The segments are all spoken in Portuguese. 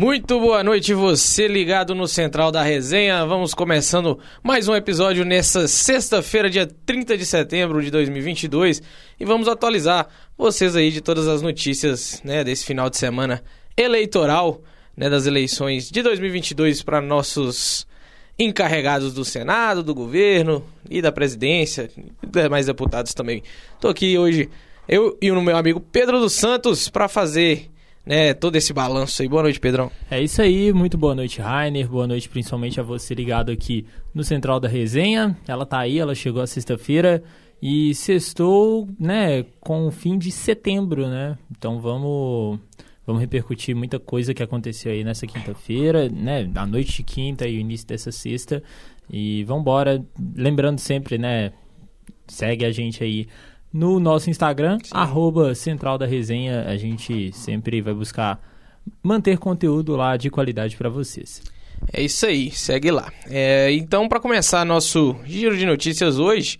Muito boa noite, você ligado no Central da Resenha. Vamos começando mais um episódio nessa sexta-feira, dia 30 de setembro de 2022, e vamos atualizar vocês aí de todas as notícias, né, desse final de semana eleitoral, né, das eleições de 2022 para nossos encarregados do Senado, do governo e da presidência, e demais deputados também. Tô aqui hoje eu e o meu amigo Pedro dos Santos para fazer né, todo esse balanço aí. Boa noite, Pedrão. É isso aí, muito boa noite, Rainer. Boa noite principalmente a você ligado aqui no Central da Resenha. Ela tá aí, ela chegou a sexta-feira e sextou, né, com o fim de setembro, né? Então vamos vamos repercutir muita coisa que aconteceu aí nessa quinta-feira, né, a noite de quinta e o início dessa sexta. E vamos embora, lembrando sempre, né, segue a gente aí no nosso Instagram, Sim. arroba Central da Resenha. A gente sempre vai buscar manter conteúdo lá de qualidade para vocês. É isso aí, segue lá. É, então, para começar nosso giro de notícias hoje,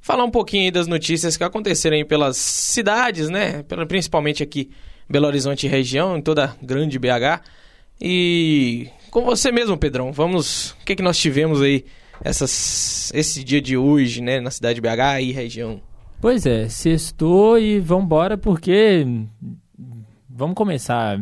falar um pouquinho aí das notícias que aconteceram aí pelas cidades, né? Principalmente aqui Belo Horizonte região, em toda a grande BH. E com você mesmo, Pedrão, vamos. O que, que nós tivemos aí essas, esse dia de hoje, né, na cidade de BH e região? Pois é, sextou e vambora porque vamos começar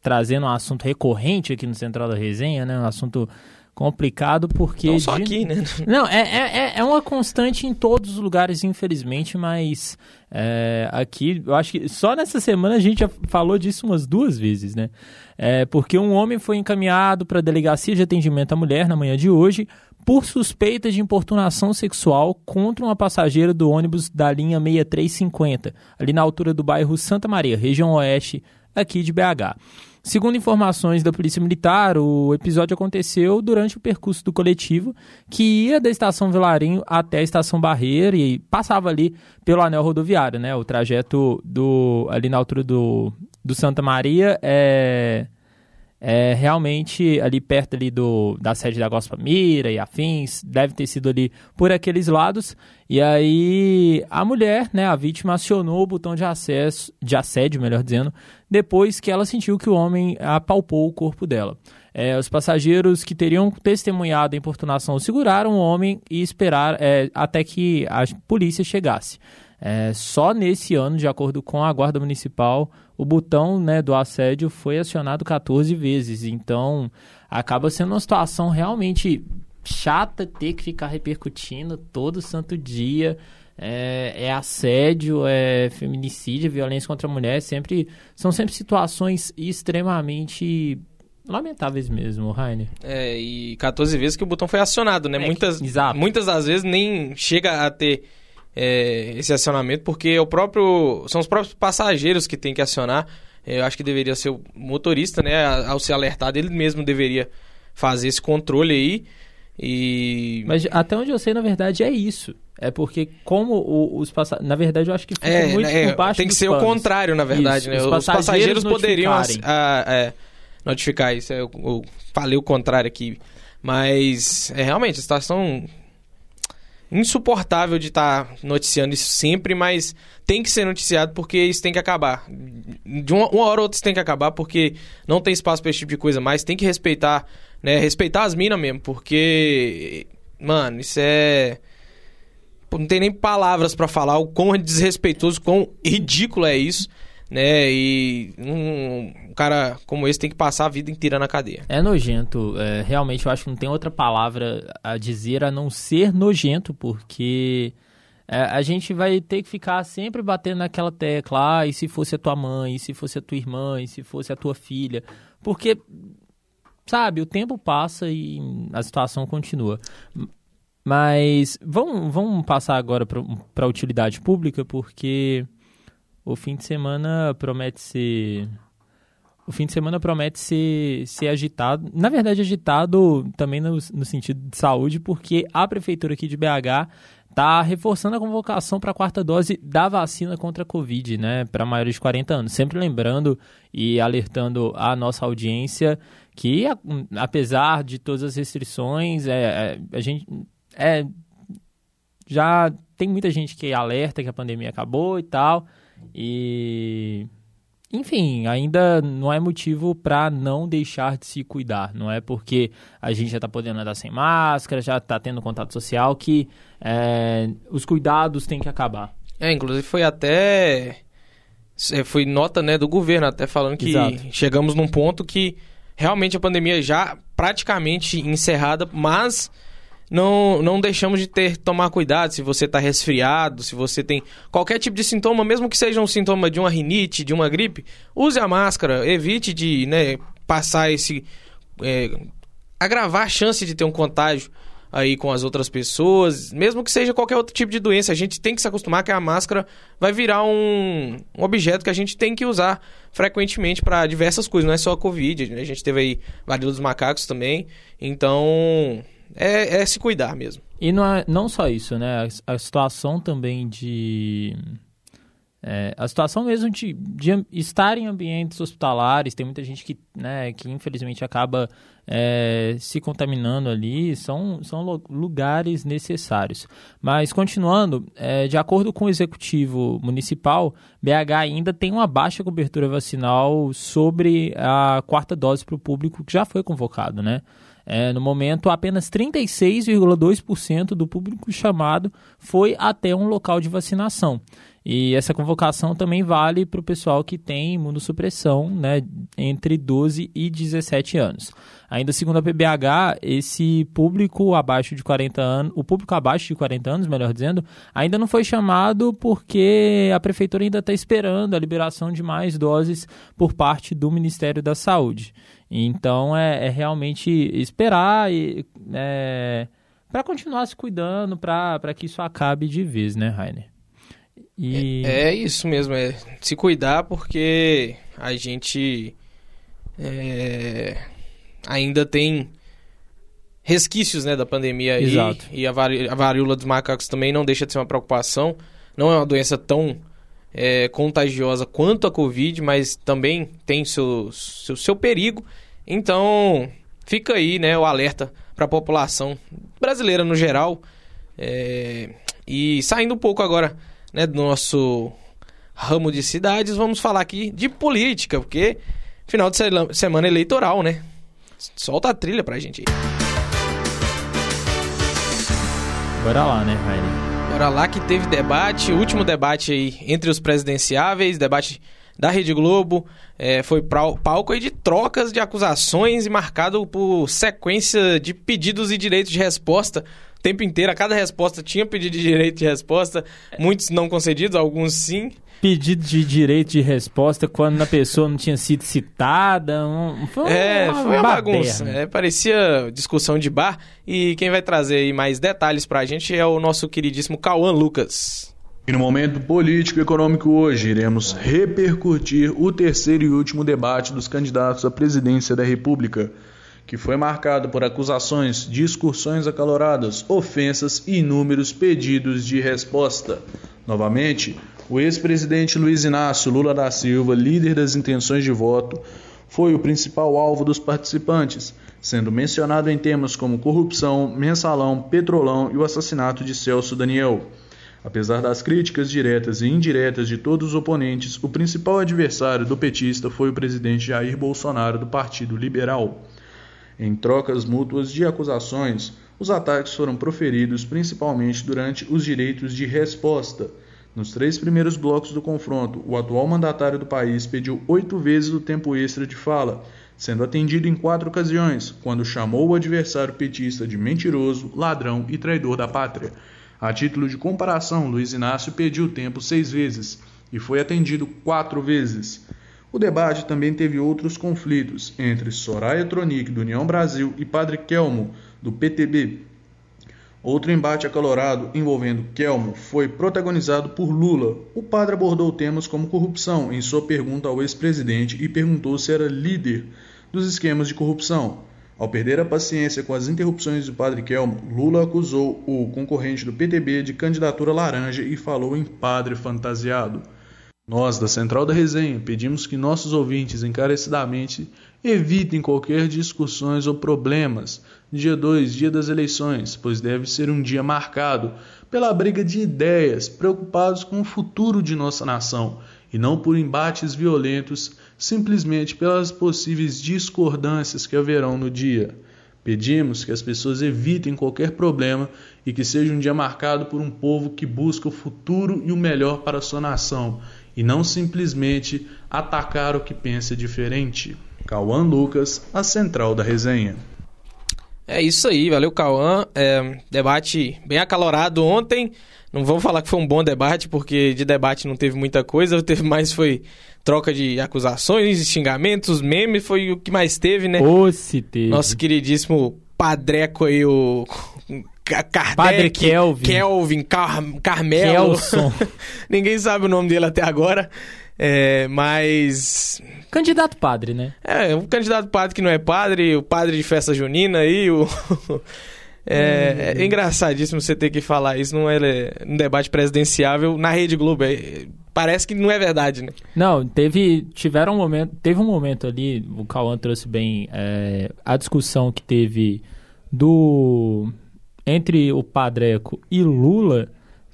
trazendo um assunto recorrente aqui no Central da Resenha, né? Um assunto complicado porque... Não só de... aqui, né? Não, é, é, é uma constante em todos os lugares, infelizmente, mas é, aqui, eu acho que só nessa semana a gente já falou disso umas duas vezes, né? É, porque um homem foi encaminhado para a Delegacia de Atendimento à Mulher na manhã de hoje por suspeita de importunação sexual contra uma passageira do ônibus da linha 6350, ali na altura do bairro Santa Maria, região oeste aqui de BH. Segundo informações da Polícia Militar, o episódio aconteceu durante o percurso do coletivo que ia da estação Vilarinho até a estação Barreira e passava ali pelo anel rodoviário, né? O trajeto do ali na altura do, do Santa Maria é é, realmente ali perto ali do, da sede da Gospa Mira e afins, deve ter sido ali por aqueles lados. E aí a mulher, né, a vítima acionou o botão de acesso, de assédio, melhor dizendo, depois que ela sentiu que o homem apalpou o corpo dela. É, os passageiros que teriam testemunhado a importunação seguraram o homem e esperaram é, até que a polícia chegasse. É, só nesse ano, de acordo com a Guarda Municipal, o botão né, do assédio foi acionado 14 vezes. Então, acaba sendo uma situação realmente chata ter que ficar repercutindo todo santo dia. É, é, assédio, é feminicídio, é violência contra a mulher, sempre são sempre situações extremamente lamentáveis mesmo, Rainer. É, e 14 vezes que o botão foi acionado, né? É, muitas, exato. muitas das vezes nem chega a ter é, esse acionamento, porque é o próprio, são os próprios passageiros que tem que acionar. É, eu acho que deveria ser o motorista, né? Ao ser alertado, ele mesmo deveria fazer esse controle aí. E... Mas até onde eu sei, na verdade, é isso. É porque como o, os passageiros... Na verdade, eu acho que fica é, muito é, por baixo Tem que ser panos. o contrário, na verdade, isso, né? Os, os passageiros, poderiam a, a, é, notificar isso. Eu, eu, falei o contrário aqui. Mas, é realmente, a situação insuportável de estar tá noticiando isso sempre, mas tem que ser noticiado porque isso tem que acabar. De uma, uma hora ou outra isso tem que acabar porque não tem espaço para esse tipo de coisa mais. Tem que respeitar, né? Respeitar as minas mesmo, porque, mano, isso é. Não tem nem palavras para falar o quão desrespeitoso, quão ridículo é isso né? E um, um, cara como esse tem que passar a vida inteira na cadeia. É nojento. É, realmente eu acho que não tem outra palavra a dizer a não ser nojento, porque é, a gente vai ter que ficar sempre batendo naquela tecla. Ah, e se fosse a tua mãe, e se fosse a tua irmã, e se fosse a tua filha? Porque, sabe, o tempo passa e a situação continua. Mas vamos, vamos passar agora para a utilidade pública, porque o fim de semana promete ser o fim de semana promete ser, ser agitado, na verdade agitado também no, no sentido de saúde, porque a prefeitura aqui de BH está reforçando a convocação para a quarta dose da vacina contra a Covid, né, para maiores de 40 anos. Sempre lembrando e alertando a nossa audiência que, apesar de todas as restrições, é, é, a gente é, já tem muita gente que alerta que a pandemia acabou e tal, e enfim, ainda não é motivo para não deixar de se cuidar. Não é porque a gente já está podendo andar sem máscara, já está tendo contato social, que é, os cuidados têm que acabar. É, inclusive foi até. É, foi nota né, do governo, até falando que Exato. chegamos num ponto que realmente a pandemia já praticamente encerrada, mas não, não deixamos de ter tomar cuidado se você está resfriado, se você tem qualquer tipo de sintoma, mesmo que seja um sintoma de uma rinite, de uma gripe, use a máscara, evite de né, passar esse. É, agravar a chance de ter um contágio aí com as outras pessoas, mesmo que seja qualquer outro tipo de doença, a gente tem que se acostumar que a máscara vai virar um, um objeto que a gente tem que usar frequentemente para diversas coisas, não é só a Covid, né? a gente teve aí varíola dos macacos também, então é, é se cuidar mesmo. E não, é, não só isso, né? A, a situação também de. É, a situação mesmo de, de, estar em ambientes hospitalares, tem muita gente que, né, que infelizmente acaba é, se contaminando ali, são, são lugares necessários. Mas continuando, é, de acordo com o executivo municipal, BH ainda tem uma baixa cobertura vacinal sobre a quarta dose para o público que já foi convocado, né? É, no momento, apenas 36,2% do público chamado foi até um local de vacinação. E essa convocação também vale para o pessoal que tem imunossupressão né, entre 12 e 17 anos. Ainda segundo a PBH, esse público abaixo de 40 anos, o público abaixo de 40 anos, melhor dizendo, ainda não foi chamado porque a prefeitura ainda está esperando a liberação de mais doses por parte do Ministério da Saúde. Então é, é realmente esperar e é, para continuar se cuidando, para que isso acabe de vez, né, Rainer? E... É, é, isso mesmo, é se cuidar porque a gente é, ainda tem resquícios né, da pandemia aí. Exato. E a, a varíola dos macacos também não deixa de ser uma preocupação. Não é uma doença tão é, contagiosa quanto a Covid, mas também tem seu, seu, seu perigo. Então, fica aí né, o alerta para a população brasileira no geral. É, e saindo um pouco agora né, do nosso ramo de cidades, vamos falar aqui de política, porque final de semana eleitoral, né? Solta a trilha pra gente aí. Bora lá, né, Raine? Bora lá que teve debate, último debate aí entre os presidenciáveis, debate da Rede Globo, é, foi palco aí de trocas de acusações e marcado por sequência de pedidos e direitos de resposta o tempo inteiro. A cada resposta tinha pedido de direito de resposta, muitos não concedidos, alguns sim pedido de direito de resposta quando a pessoa não tinha sido citada. Um, foi é, uma foi uma bagunça. É, parecia discussão de bar. E quem vai trazer aí mais detalhes pra gente é o nosso queridíssimo Cauã Lucas. E no momento político e econômico hoje, iremos repercutir o terceiro e último debate dos candidatos à presidência da República, que foi marcado por acusações, discussões acaloradas, ofensas e inúmeros pedidos de resposta. Novamente, o ex-presidente Luiz Inácio Lula da Silva, líder das intenções de voto, foi o principal alvo dos participantes, sendo mencionado em temas como corrupção, mensalão, petrolão e o assassinato de Celso Daniel. Apesar das críticas diretas e indiretas de todos os oponentes, o principal adversário do petista foi o presidente Jair Bolsonaro do Partido Liberal. Em trocas mútuas de acusações, os ataques foram proferidos principalmente durante os direitos de resposta nos três primeiros blocos do confronto, o atual mandatário do país pediu oito vezes o tempo extra de fala, sendo atendido em quatro ocasiões, quando chamou o adversário petista de mentiroso, ladrão e traidor da pátria. A título de comparação, Luiz Inácio pediu o tempo seis vezes e foi atendido quatro vezes. O debate também teve outros conflitos entre Soraya Tronic, do União Brasil, e Padre Kelmo, do PTB, Outro embate acalorado envolvendo Kelmo foi protagonizado por Lula. O padre abordou temas como corrupção em sua pergunta ao ex-presidente e perguntou se era líder dos esquemas de corrupção. Ao perder a paciência com as interrupções do padre Kelmo, Lula acusou o concorrente do PTB de candidatura laranja e falou em padre fantasiado. Nós, da Central da Resenha, pedimos que nossos ouvintes encarecidamente evitem qualquer discussões ou problemas dia 2, dia das eleições, pois deve ser um dia marcado pela briga de ideias, preocupados com o futuro de nossa nação e não por embates violentos, simplesmente pelas possíveis discordâncias que haverão no dia. Pedimos que as pessoas evitem qualquer problema e que seja um dia marcado por um povo que busca o futuro e o melhor para a sua nação, e não simplesmente atacar o que pensa diferente. Cauã Lucas, a central da resenha. É isso aí, valeu Cauã. É, debate bem acalorado ontem. Não vamos falar que foi um bom debate, porque de debate não teve muita coisa, teve mais foi troca de acusações, xingamentos, memes, foi o que mais teve, né? Ou se teve. Nosso queridíssimo padreco aí, o Kardec, Padre Kelvin. Kelvin, Car Carmelo. Kelson. Ninguém sabe o nome dele até agora. É, mas. Candidato padre, né? É, um candidato padre que não é padre, o padre de festa junina aí, o. É, é engraçadíssimo você ter que falar isso num, ele- num debate presidenciável na Rede Globo. É, parece que não é verdade, né? Não, teve, tiveram um momento, teve um momento ali, o Cauã trouxe bem é, a discussão que teve do entre o Padreco e Lula,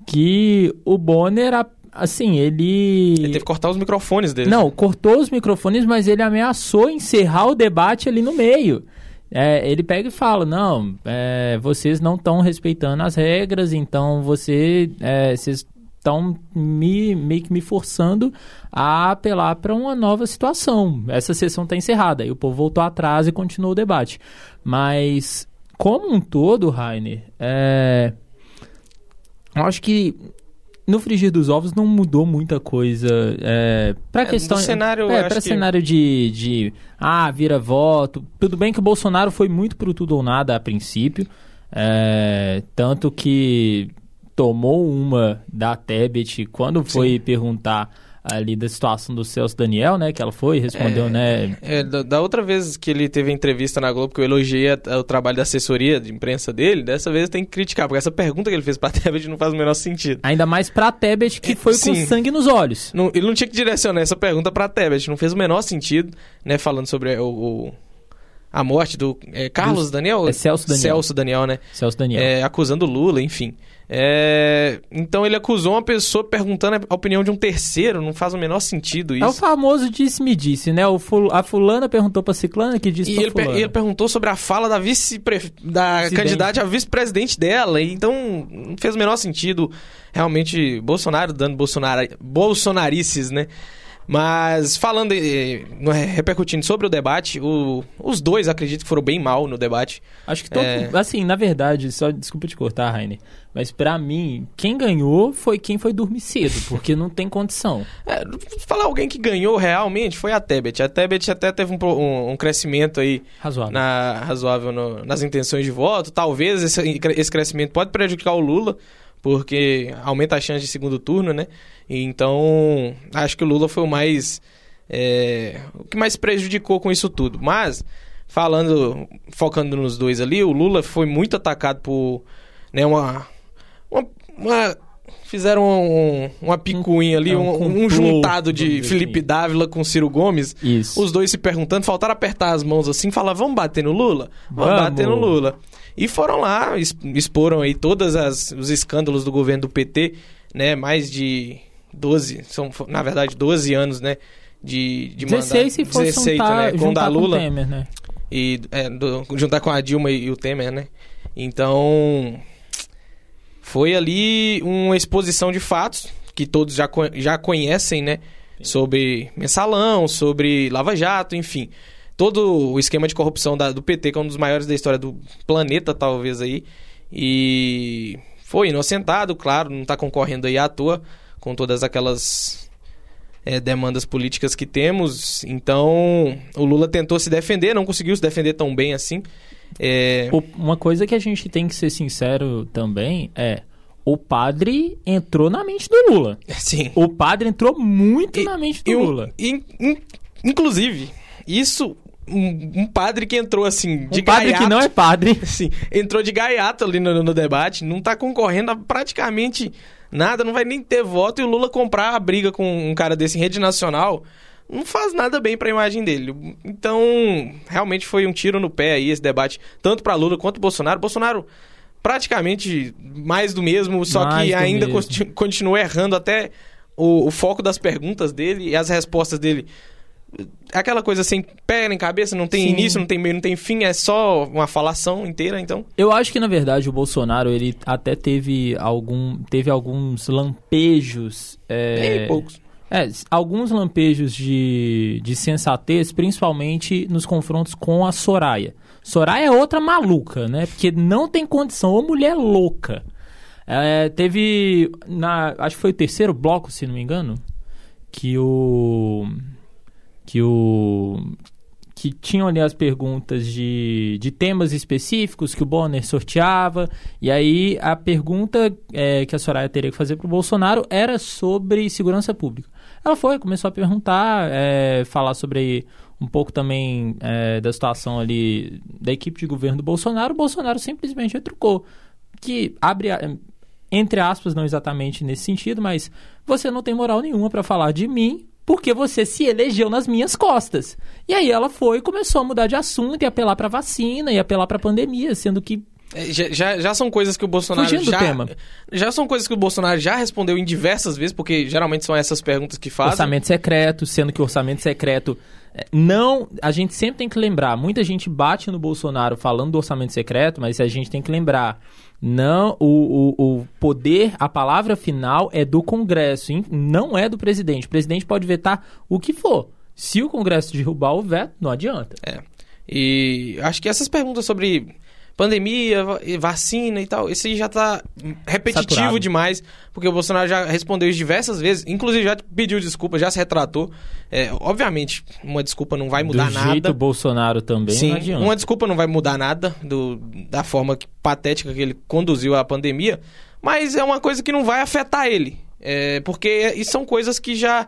que o Bonner, assim, ele, Ele teve que cortar os microfones dele. não cortou os microfones, mas ele ameaçou encerrar o debate ali no meio. É, ele pega e fala, não, é, vocês não estão respeitando as regras, então você, é, vocês estão me, meio que me forçando a apelar para uma nova situação. Essa sessão está encerrada. E o povo voltou atrás e continuou o debate. Mas, como um todo, Rainer, é, eu acho que no frigir dos ovos não mudou muita coisa. É, para É, questão cenário, é, para que- cenário de, de ah vira voto. Tudo bem que o Bolsonaro foi muito pro tudo ou nada a princípio é, tanto que tomou uma da Tebet quando foi perguntar ali da situação do Celso Daniel né que ela foi e respondeu né É, da, da outra vez que ele teve a entrevista na Globo, que eu elogiei a- o trabalho da assessoria de imprensa dele, dessa vez tem que criticar, porque essa pergunta que ele fez pra Tebet não faz o menor sentido. ainda mais pra Tebet que É, foi com sim. sangue nos olhos Não- ele não tinha que direcionar essa pergunta pra Tebet, não fez o menor sentido, né? Falando sobre o, o- a morte do é, Carlos Do- Daniel? é Celso Daniel. Celso Daniel, né? Celso Daniel É, acusando Lula, enfim. É, então ele acusou uma pessoa perguntando a opinião de um terceiro, não faz o menor sentido É o isso. famoso disse-me disse, né? O ful- a fulana perguntou pra ciclana que disse E pra ele, fulana. ele perguntou sobre a fala da vice da Presidente. candidata a vice-presidente dela. Então não fez o menor sentido realmente Bolsonaro dando Bolsonaro, bolsonarices, né? Mas falando, repercutindo sobre o debate, o- os dois acredito que foram bem mal no debate. Acho que todo, É. assim, na verdade, só desculpa te cortar, Rainer, mas pra mim, quem ganhou foi quem foi dormir cedo, porque não tem condição. É, falar alguém que ganhou realmente foi a Tebet. A Tebet até teve um, um- um crescimento aí Razoável. na, razoável no- nas intenções de voto. Talvez esse, esse crescimento pode prejudicar o Lula, porque aumenta a chance de segundo turno, né? Então, acho que o Lula foi o mais. é, o que mais prejudicou com isso tudo. Mas, falando, focando nos dois ali, o Lula foi muito atacado por né, uma, uma, uma- Fizeram um- uma picuinha ali, é, um um, um juntado de dizer Felipe assim. Dávila com Ciro Gomes. Isso. Os dois se perguntando, faltaram apertar as mãos assim, falar, vamos bater no Lula? Vamos, Vamos. bater no Lula. E foram lá, exporam aí todos os escândalos do governo do PT, né? Mais de 12, são na verdade 12 anos, né? De, de 16 se for 16, juntar, né? Com o juntar da com Lula Temer, né? e é, do- juntar com a Dilma e o Temer, né? Então foi ali uma exposição de fatos que todos já, já conhecem, né? Sobre mensalão, sobre Lava Jato, enfim. Todo o esquema de corrupção da- do PT, que é um dos maiores da história do planeta, talvez aí. E foi inocentado, claro, não está concorrendo aí à toa com todas aquelas é, demandas políticas que temos. Então, o Lula tentou se defender, não conseguiu se defender tão bem assim. É, Uma coisa que a gente tem que ser sincero também é o padre entrou na mente do Lula. sim. O padre entrou muito E- na mente do E um- Lula. in- in- inclusive, isso, um, um padre que entrou assim, de Um padre gaiato, que não é padre. Sim, entrou de gaiato ali no, no debate, não tá concorrendo a praticamente nada, não vai nem ter voto e o Lula comprar a briga com um cara desse em rede nacional não faz nada bem pra imagem dele. Então, realmente foi um tiro no pé aí esse debate, tanto pra Lula quanto Bolsonaro. Bolsonaro praticamente mais do mesmo, só Mais que ainda mesmo. conti- continua errando até o, o foco das perguntas dele e as respostas dele. Aquela coisa sem pé nem cabeça, não tem Sim. início, não tem meio, não tem fim, é só uma falação inteira, então. Eu acho que na verdade o Bolsonaro ele até teve algum teve alguns lampejos é, poucos. é, alguns lampejos de, de sensatez, principalmente nos confrontos com a Soraya. Soraya é outra maluca, né? Porque não tem condição, ô mulher louca. É, teve, na, acho que foi o terceiro bloco, se não me engano, que o que o que tinham ali as perguntas de, de temas específicos que o Bonner sorteava, e aí a pergunta é, que a Soraya teria que fazer para o Bolsonaro era sobre segurança pública. Ela foi, começou a perguntar, é, falar sobre um pouco também é, da situação ali da equipe de governo do Bolsonaro, o Bolsonaro simplesmente retrucou. Que abre, entre aspas, não exatamente nesse sentido, mas você não tem moral nenhuma para falar de mim porque você se elegeu nas minhas costas. E aí ela foi e começou a mudar de assunto e apelar para vacina e apelar para pandemia, sendo que É, Já, já, já são coisas que o Bolsonaro Fugindo do já. tema. Já são coisas que o Bolsonaro já respondeu em diversas vezes, porque geralmente são essas perguntas que fazem. orçamento secreto, sendo que o orçamento secreto é, não, a gente sempre tem que lembrar, muita gente bate no Bolsonaro falando do orçamento secreto, mas a gente tem que lembrar, não, o, o, o poder, a palavra final é do Congresso, não é do presidente. O presidente pode vetar o que for. Se o Congresso derrubar o veto, não adianta. É. E acho que essas perguntas sobre pandemia, va- vacina e tal, isso aí já tá repetitivo Saturado. demais, porque o Bolsonaro já respondeu isso diversas vezes, inclusive já pediu desculpa, já se retratou. É, obviamente, uma desculpa não vai mudar do nada. jeito Bolsonaro também, Sim, não adianta. uma desculpa não vai mudar nada do, da forma que- patética que ele conduziu a pandemia, mas é uma coisa que não vai afetar ele. É, porque são coisas que já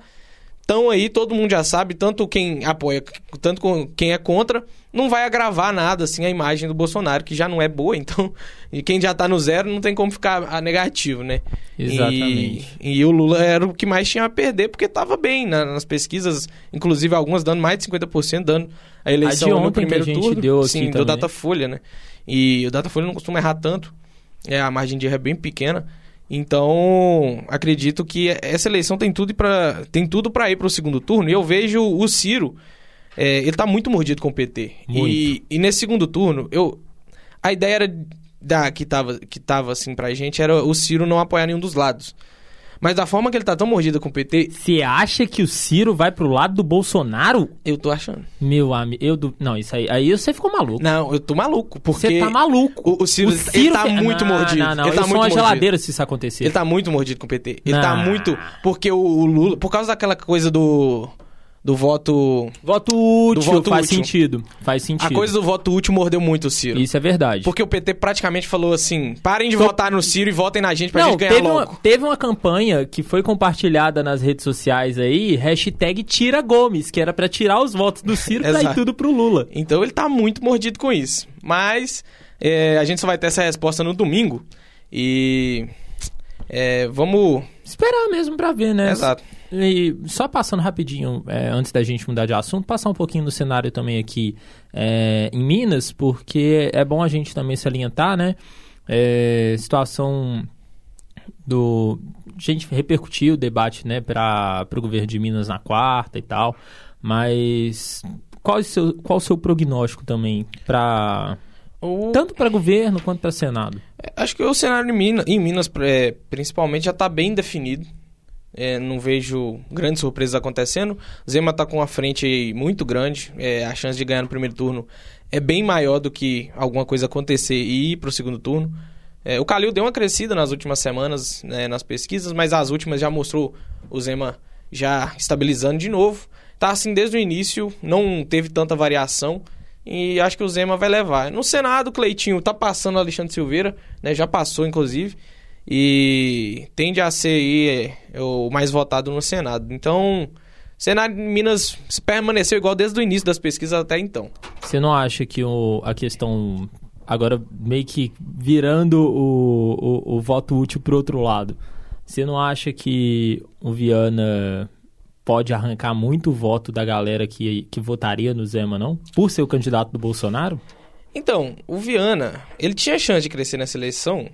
estão aí, todo mundo já sabe, tanto quem apoia, tanto quem é contra, não vai agravar nada assim a imagem do Bolsonaro, que já não é boa, então, e quem já tá no zero não tem como ficar a negativo, né? Exatamente. E, e o Lula era o que mais tinha a perder, porque tava bem na- nas pesquisas, inclusive algumas dando mais de 50%, dando a eleição de no ontem que primeiro a gente turno. deu aqui Sim, do também. Datafolha, né? E o Datafolha não costuma errar tanto, é, a margem de erro é bem pequena. Então, acredito que essa eleição tem tudo para tem tudo para ir para o segundo turno. E eu vejo o Ciro, é, ele tá muito mordido com o PT. Muito. E, e nesse segundo turno, eu a ideia era da que tava que tava assim pra gente era o Ciro não apoiar nenhum dos lados. Mas da forma que ele tá tão mordido com o PT, Você acha que o Ciro vai pro lado do Bolsonaro? eu tô achando. Meu amigo, eu du- não, isso aí, aí você ficou maluco. Não, eu tô maluco, porque Você tá maluco. O, o Ciro, ele tá fe- muito não, mordido. Não, não, ele tá muito uma mordido. geladeira se isso acontecer. Ele tá muito mordido com o PT. Ele tá Não. muito. Porque o, o Lula. Por causa daquela coisa do. Do voto. Voto útil, voto faz útil. sentido. Faz sentido. A coisa do voto útil mordeu muito o Ciro. Isso é verdade. Porque o PT praticamente falou assim: parem de Tô- votar no Ciro e votem na gente pra não, gente ganhar teve uma, logo. teve uma campanha que foi compartilhada nas redes sociais aí, hashtag Tira Gomes, que era pra tirar os votos do Ciro e dar Exato. tudo pro Lula. Então ele tá muito mordido com isso. Mas é, a gente só vai ter essa resposta no domingo. E. é, vamos. Esperar mesmo pra ver, né? Exato. E só passando rapidinho, é, antes da gente mudar de assunto, passar um pouquinho no cenário também aqui é, em Minas, porque é bom a gente também salientar, né? É, situação do. A gente repercutiu o debate, né, para o governo de Minas na quarta e tal, mas qual o seu, qual o seu prognóstico também para O- tanto para governo quanto para Senado? Acho que o cenário em Minas, em Minas é, principalmente, já está bem definido. É, não vejo grandes surpresas acontecendo. Zema está com uma frente muito grande. É, a chance de ganhar no primeiro turno é bem maior do que alguma coisa acontecer e ir para o segundo turno. É, o Calil deu uma crescida nas últimas semanas né, nas pesquisas, mas as últimas já mostrou o Zema já estabilizando de novo. Tá assim desde o início, não teve tanta variação e acho que o Zema vai levar. No Senado, o Cleitinho tá passando o Alexandre Silveira, né, já passou inclusive, e tende a ser aí, é, o mais votado no Senado. Então, Senado em Minas permaneceu igual desde o início das pesquisas até então. Você não acha que o, a questão agora meio que virando o, o, o voto útil pro outro lado, você não acha que o Viana pode arrancar muito voto da galera que, que votaria no Zema, não? Por ser o candidato do Bolsonaro? Então, o Viana, ele tinha chance de crescer nessa eleição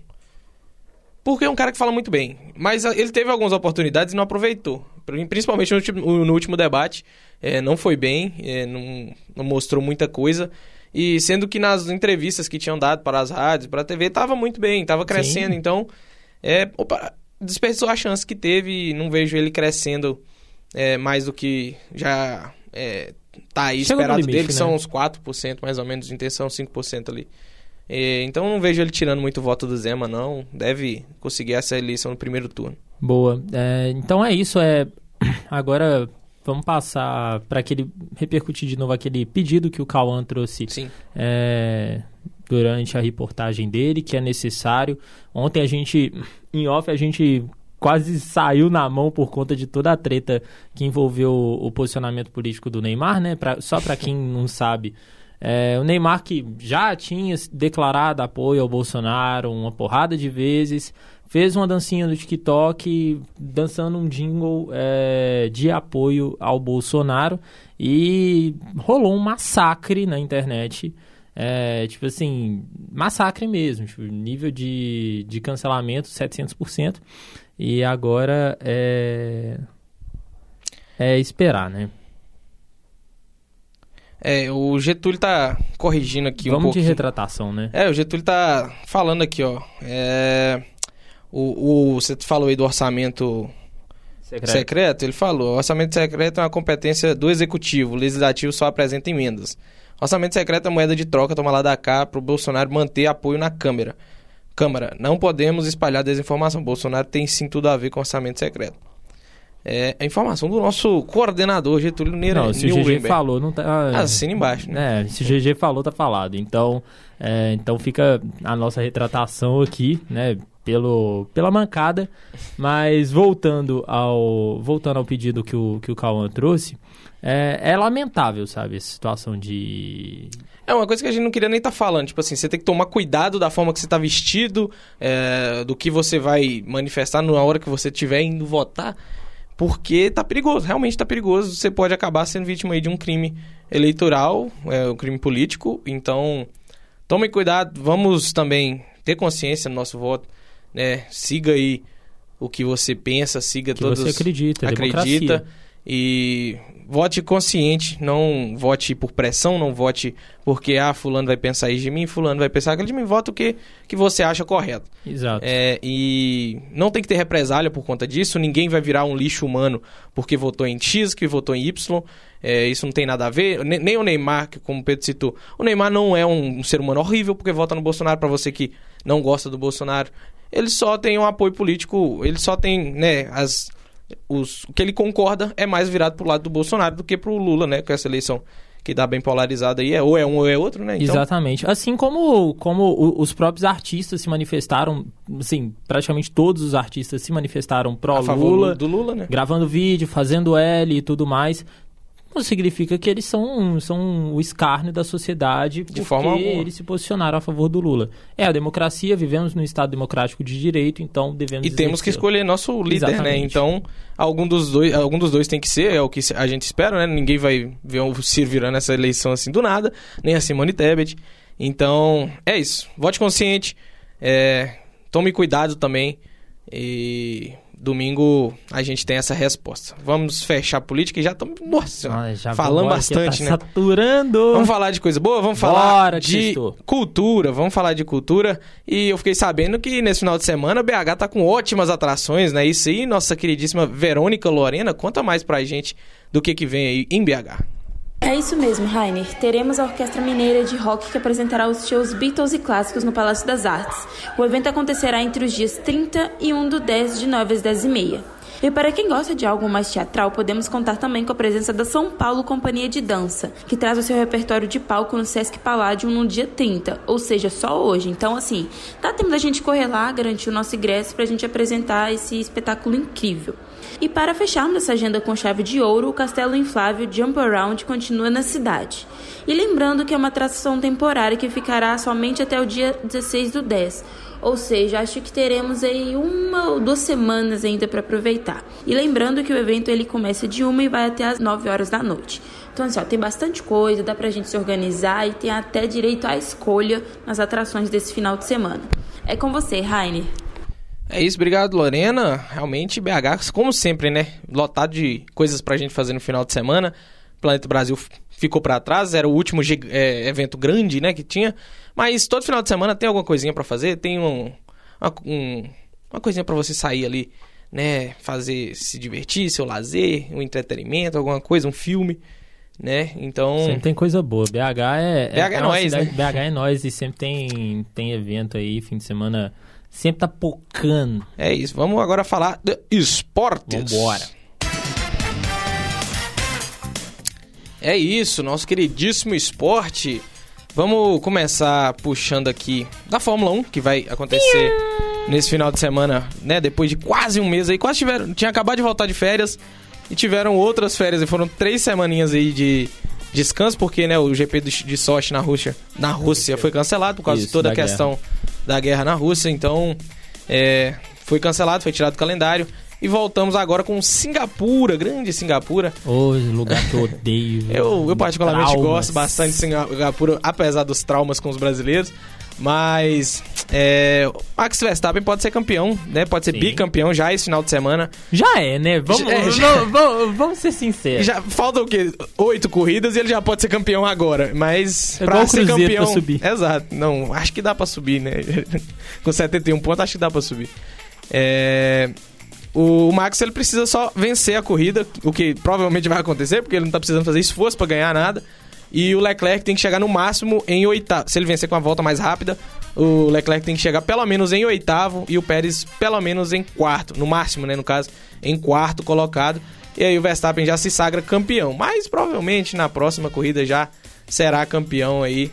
porque é um cara que fala muito bem. Mas ele teve algumas oportunidades e não aproveitou. Principalmente no último, no último debate. É, não foi bem, é, não, não, mostrou muita coisa. E sendo que nas entrevistas que tinham dado para as rádios, para a TV, estava muito bem, estava crescendo. Sim. Então, é, opa, desperdiçou a chance que teve e não vejo ele crescendo é, mais do que já é, tá aí Chegou esperado limite, dele, que né? são uns 4% mais ou menos de intenção, 5% ali. Então não vejo ele tirando muito voto do Zema, não. Deve conseguir essa eleição no primeiro turno. Boa. É, então é isso. É agora vamos passar para aquele repercutir de novo aquele pedido que o Cauã trouxe. Sim. É, durante a reportagem dele, que é necessário. Ontem a gente, em off, a gente quase saiu na mão por conta de toda a treta que envolveu o, posicionamento político do Neymar, né? Pra, só para quem não sabe, é, o Neymar que já tinha declarado apoio ao Bolsonaro uma porrada de vezes, fez uma dancinha no TikTok dançando um jingle é, de apoio ao Bolsonaro e rolou um massacre na internet. É, tipo assim, massacre mesmo, tipo, nível de, de cancelamento 700%. E agora é, é esperar, né? É, o Getúlio tá corrigindo aqui Vamos um pouco. de retratação, né? É, o Getúlio tá falando aqui, ó. É, o, o, você falou aí do orçamento secreto. secreto. Ele falou: o orçamento secreto é uma competência do executivo, o legislativo só apresenta emendas. Orçamento secreto é moeda de troca, toma lá da cá para o Bolsonaro manter apoio na Câmara. Câmara, não podemos espalhar desinformação. Bolsonaro tem sim tudo a ver com orçamento secreto. É a informação do nosso coordenador Getúlio Neira. Não, se o GG falou, não tá. Ah, assina embaixo. Né? É, se o GG falou, tá falado. Então, é, então fica a nossa retratação aqui, né? Pelo, pela mancada. Mas voltando ao, voltando ao pedido que o, que o Cauã trouxe, é, é lamentável, sabe, essa situação de. É uma coisa que a gente não queria nem estar tá falando. Tipo assim, você tem que tomar cuidado da forma que você está vestido, é, do que você vai manifestar na hora que você estiver indo votar. Porque tá perigoso, realmente tá perigoso. Você pode acabar sendo vítima aí de um crime eleitoral, é, um crime político. Então, tome cuidado, vamos também ter consciência no nosso voto. Né? Siga aí o que você pensa, siga que todos. Você acredita, acredita. Democracia. E vote consciente, não vote por pressão, não vote porque, ah, fulano vai pensar isso de mim, fulano vai pensar aquilo de mim, vote o que, que você acha correto. Exato. É, e não tem que ter represália por conta disso, ninguém vai virar um lixo humano porque votou em X, que votou em Y, é, isso não tem nada a ver, nem o Neymar, que como o Pedro citou, o Neymar não é um, um ser humano horrível porque vota no Bolsonaro, para você que não gosta do Bolsonaro, ele só tem um apoio político, ele só tem, né, as os, o que ele concorda é mais virado pro lado do Bolsonaro do que pro Lula, né? Com essa eleição que dá bem polarizada aí, é ou é um ou é outro, né? Então... Exatamente. Assim como, como os próprios artistas se manifestaram, assim, praticamente todos os artistas se manifestaram pró Lula, do Lula, né? Gravando vídeo, fazendo L e tudo mais não significa que eles são, são o escárnio da sociedade de forma alguma. eles se posicionaram a favor do Lula. É a democracia, vivemos num Estado democrático de direito, então devemos... E temos que escolher nosso líder, né? Exatamente. né? Então, algum dos, dois, algum dos dois tem que ser, é o que a gente espera, né? Ninguém vai ver o Ciro virando essa eleição assim do nada, nem a Simone Tebet. Então, é isso. Vote consciente, é, tome cuidado também e domingo a gente tem essa resposta. Vamos fechar a política e já estamos. Nossa, ah, já falando bastante, tá né? Saturando. Vamos falar de coisa boa? Vamos falar Bora, de cultura. Vamos falar de cultura. E eu fiquei sabendo que nesse final de semana BH tá com ótimas atrações, né? Isso aí, nossa queridíssima Verônica Lorena, conta mais pra gente do que, que vem aí em BH. É isso mesmo, Rainer. Teremos a Orquestra Mineira de Rock que apresentará os shows Beatles e clássicos no Palácio das Artes. O evento acontecerá entre os dias 30 e 1 do 10, de 9 às 10 e meia. E para quem gosta de algo mais teatral, podemos contar também com a presença da São Paulo Companhia de Dança, que traz o seu repertório de palco no Sesc Palladium no dia 30, ou seja, só hoje. Então, assim, dá tempo da gente correr lá, garantir o nosso ingresso para a gente apresentar esse espetáculo incrível. E para fecharmos essa agenda com chave de ouro, o Castelo Inflável Jump Around continua na cidade. E lembrando que é uma atração temporária que ficará somente até o dia 16 do 10, Ou seja, acho que teremos aí uma ou duas semanas ainda para aproveitar. E lembrando que o evento ele começa de uma e vai até as 9 horas da noite. Então, assim, ó, tem bastante coisa, dá pra gente se organizar e tem até direito à escolha nas atrações desse final de semana. É com você, Rainer. É isso, obrigado, Lorena. Realmente, BH, como sempre, né? Lotado de coisas pra gente fazer no final de semana. Planeta Brasil ficou para trás, era o último é, evento grande, né, que tinha. Mas todo final de semana tem alguma coisinha para fazer, tem um, uma, um, uma coisinha para você sair ali, né, fazer, se divertir, seu lazer, um entretenimento, alguma coisa, um filme né? Então. Sempre tem coisa boa. BH é. BH é, é nós, né? BH é nós e sempre tem, tem evento aí, fim de semana. Sempre tá pocando. É isso. Vamos agora falar de esportes. Vambora. É isso, nosso queridíssimo esporte. Vamos começar puxando aqui da Fórmula 1, que vai acontecer nesse final de semana, né? Depois de quase um mês aí. Quase tiveram. Tinha acabado de voltar de férias e tiveram outras férias e foram três semaninhas aí de descanso, porque né, o GP de Sochi na Rússia, na Rússia foi cancelado por causa Isso, de toda a questão guerra. Da guerra na Rússia, então é, foi cancelado, foi tirado do calendário. E voltamos agora com Singapura, grande Singapura. Ô, lugar que eu odeio. eu, eu particularmente traumas. gosto bastante de Singapura, apesar dos traumas com os brasileiros. Mas é, Max Verstappen pode ser campeão, né? Pode ser Sim. bicampeão já esse final de semana. Já é, né? Vamos, é, já... vamos, vamos, ser sinceros. Já falta o quê? Oito corridas e ele já pode ser campeão agora. Mas é pra ser campeão. Pra subir. Exato. Não, acho que dá pra subir, né? Com 71 pontos, acho que dá pra subir. É. O Max ele precisa só vencer a corrida, o que provavelmente vai acontecer, porque ele não tá precisando fazer esforço para ganhar nada. E o Leclerc tem que chegar no máximo em oitavo. Se ele vencer com a volta mais rápida, o Leclerc tem que chegar pelo menos em oitavo e o Pérez pelo menos em quarto, no máximo, né, no caso, em quarto colocado. E aí o Verstappen já se sagra campeão, mas provavelmente na próxima corrida já será campeão aí.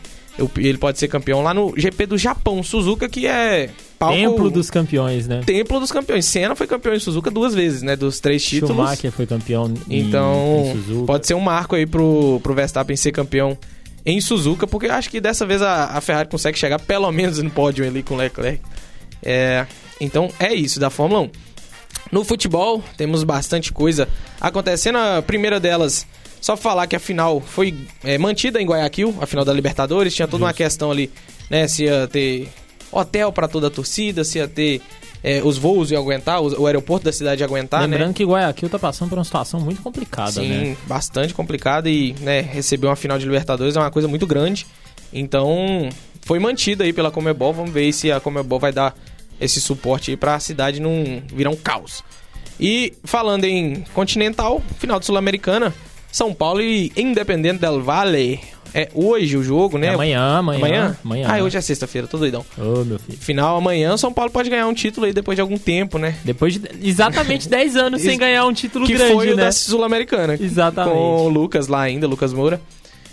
Ele pode ser campeão lá no GP do Japão, Suzuka, que é palco... Templo dos campeões, né? Templo dos campeões. Senna foi campeão em Suzuka duas vezes, né? Dos três títulos. Schumacher foi campeão em, então, em Suzuka. pode ser um marco aí pro, pro Verstappen ser campeão em Suzuka, porque eu acho que dessa vez a, a Ferrari consegue chegar pelo menos no pódio ali com o Leclerc. É, então é isso da Fórmula 1. No futebol, temos bastante coisa acontecendo. A primeira delas, só falar que a final foi é, mantida em Guayaquil, a final da Libertadores. Tinha toda Justo. uma questão ali, né? Se ia ter hotel para toda a torcida, se ia ter é, os voos iam aguentar, o, aeroporto da cidade ia aguentar, né? Lembrando né? que Guayaquil tá passando por uma situação muito complicada, Sim, né? bastante complicada e, né, receber uma final de Libertadores é uma coisa muito grande. Então, foi mantida aí pela Comebol, vamos ver se a Comebol vai dar esse suporte aí pra cidade não virar um caos. E falando em continental, final de Sul-Americana, São Paulo e Independente del Valle é hoje o jogo, né? É amanhã, amanhã. Amanhã? amanhã. Ah, hoje é sexta-feira, tô doidão. Ô, oh, meu filho. Final amanhã, São Paulo pode ganhar um título aí depois de algum tempo, né? Depois de exatamente 10 anos sem ganhar um título que grande, foi né? o da Sul-Americana. Exatamente. Com o Lucas lá ainda, Lucas Moura.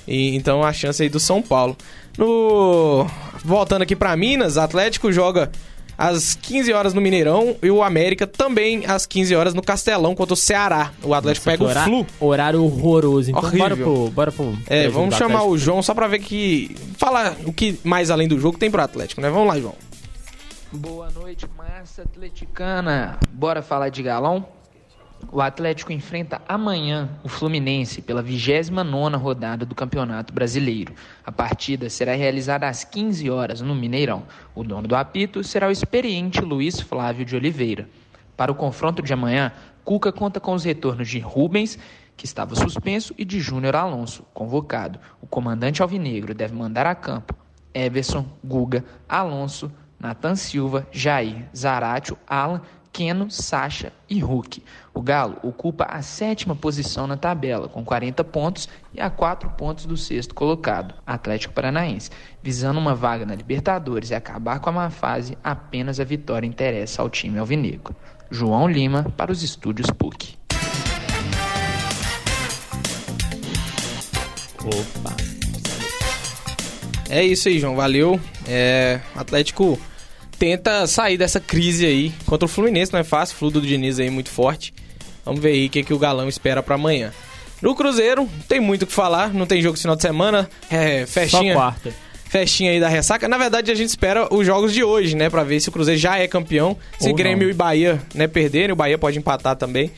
E, então a chance aí do São Paulo. No... Voltando aqui para Minas, Atlético joga às 15 horas no Mineirão e o América também às 15 horas no Castelão contra o Ceará. O Atlético Nossa, pega o Flu. Horário horroroso. Então Horrível. bora pro, bora pro É, vamos chamar o João só pra ver que falar o que mais além do jogo tem pro Atlético, né? Vamos lá, João. Boa noite, massa atleticana. Bora falar de galão? O Atlético enfrenta amanhã o Fluminense pela 29ª rodada do Campeonato Brasileiro. A partida será realizada às 15 horas no Mineirão. O dono do apito será o experiente Luiz Flávio de Oliveira. Para o confronto de amanhã, Cuca conta com os retornos de Rubens, que estava suspenso, e de Júnior Alonso, convocado. O comandante alvinegro deve mandar a campo Everson, Guga, Alonso, Nathan Silva, Jair, Zaratio, Alan Keno, Sacha e Hulk. O Galo ocupa a sétima posição na tabela, com 40 pontos e a 4 pontos do sexto colocado, Atlético Paranaense. Visando uma vaga na Libertadores e acabar com a má fase, apenas a vitória interessa ao time alvinegro. João Lima para os estúdios PUC. Opa! É isso aí, João. Valeu. É, Atlético tenta sair dessa crise aí. Contra o Fluminense não é fácil, o Flu do Diniz aí muito forte. Vamos ver aí o que, que o Galão espera para amanhã. No Cruzeiro, tem muito o que falar, não tem jogo esse final de semana, é festinha. Só quarta. festinha aí da ressaca. Na verdade, a gente espera os jogos de hoje, né? Pra ver se o Cruzeiro já é campeão. Se Ou Grêmio não. e Bahia né, perderem, o Bahia pode empatar também.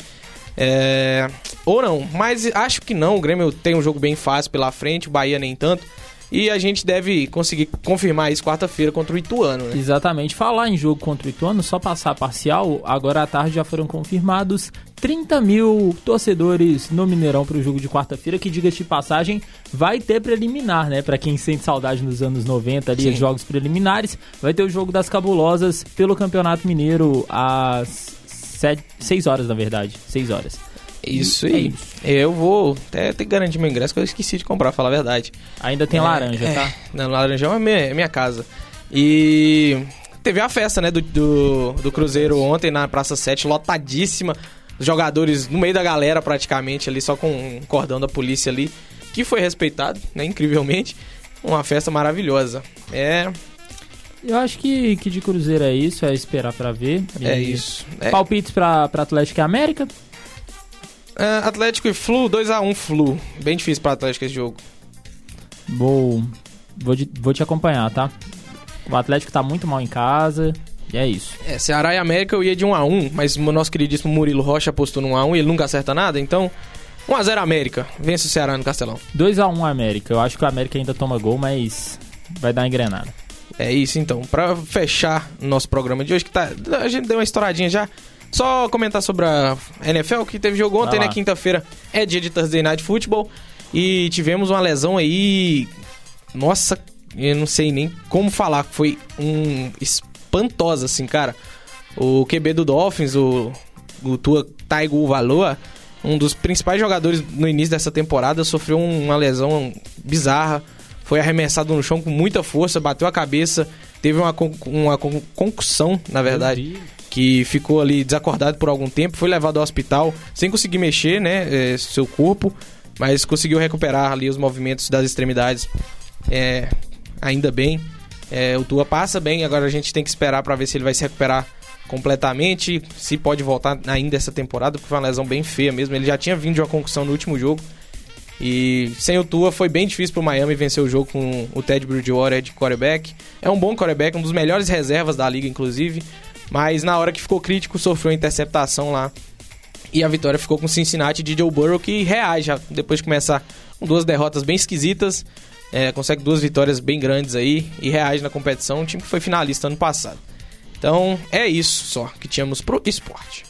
É, Ou não, mas acho que não. O Grêmio tem um jogo bem fácil pela frente, o Bahia nem tanto. E a gente deve conseguir confirmar isso quarta-feira contra o Ituano, né? Exatamente. Falar em jogo contra o Ituano, só passar parcial, agora à tarde já foram confirmados 30 mil torcedores no Mineirão para o jogo de quarta-feira, que diga de passagem, vai ter preliminar, né? Para quem sente saudade nos anos 90 ali, Sim. os jogos preliminares, vai ter o jogo das cabulosas pelo Campeonato Mineiro às 6 horas, na verdade. 6 horas. Isso aí. isso. Eu vou até ter que garantir meu ingresso, que eu esqueci de comprar, pra falar a verdade. Ainda tem É, laranja, é. tá? Não, Laranjão é minha, é minha casa. E teve a festa, né, do, do, do Cruzeiro ontem na Praça 7, lotadíssima. Os jogadores no meio da galera, praticamente, ali, só com um cordão da polícia ali, que foi respeitado, né, incrivelmente. Uma festa maravilhosa. É, Eu acho que, que de Cruzeiro é isso, é esperar pra ver. é isso. É, Palpites pra, pra Atlético e América? É, Atlético e Flu, 2x1 Flu. Bem difícil pra Atlético esse jogo. Vou, vou, de- vou te acompanhar, tá? O Atlético tá muito mal em casa. E é isso. É, Ceará e América eu ia de 1x1, mas o nosso queridíssimo Murilo Rocha apostou no 1x1 e ele nunca acerta nada, então 1x0 América. Vence o Ceará no Castelão. 2x1 América. Eu acho que o América ainda toma gol, mas vai dar engrenada. É isso então. Pra fechar nosso programa de hoje, que tá. A gente deu uma estouradinha já. Só comentar sobre a NFL, que teve jogo ontem, né? Quinta-feira é dia de Thursday Night Football. E tivemos uma lesão aí. Nossa, eu não sei nem como falar. Foi um espantosa, assim, cara. O QB do Dolphins, o, o Tua Taigo Valoa, um dos principais jogadores no início dessa temporada, sofreu uma lesão bizarra. Foi arremessado no chão com muita força, bateu a cabeça, teve uma, con- uma con- concussão, na verdade, que ficou ali desacordado por algum tempo, foi levado ao hospital sem conseguir mexer, né, eh, seu corpo, mas conseguiu recuperar ali os movimentos das extremidades, é, ainda bem. É, o Tua passa bem, agora a gente tem que esperar para ver se ele vai se recuperar completamente, se pode voltar ainda essa temporada, porque foi uma lesão bem feia mesmo. Ele já tinha vindo de uma concussão no último jogo. E sem o Tua foi bem difícil pro Miami vencer o jogo com o Ted Bridgewater de quarterback. É um bom quarterback, um dos melhores reservas da liga, inclusive. Mas na hora que ficou crítico, sofreu interceptação lá. E a vitória ficou com o Cincinnati de Joe Burrow, que reage já depois de começar com duas derrotas bem esquisitas. É, consegue duas vitórias bem grandes aí e reage na competição. Um time que foi finalista ano passado. Então é isso só que tínhamos pro esporte.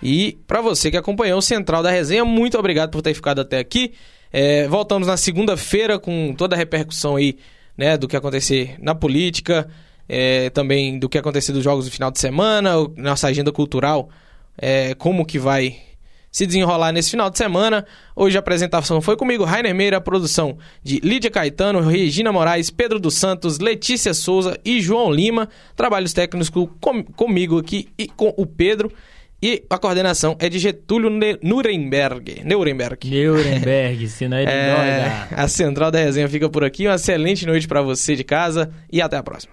E para você que acompanhou o Central da Resenha, muito obrigado por ter ficado até aqui. É, voltamos na segunda-feira com toda a repercussão aí, né, do que acontecer na política, é, também do que acontecer dos jogos do final de semana, nossa agenda cultural, é, como que vai se desenrolar nesse final de semana. Hoje a apresentação foi comigo, Rainer Meira, a produção de Lídia Caetano, Regina Moraes, Pedro dos Santos, Letícia Souza e João Lima. Trabalhos técnicos com- comigo aqui e com o Pedro. E a coordenação é de Getúlio Ne- Nuremberg. Nuremberg. Nuremberg, senão ele É, a central da resenha fica por aqui. Uma excelente noite pra você de casa e até a próxima.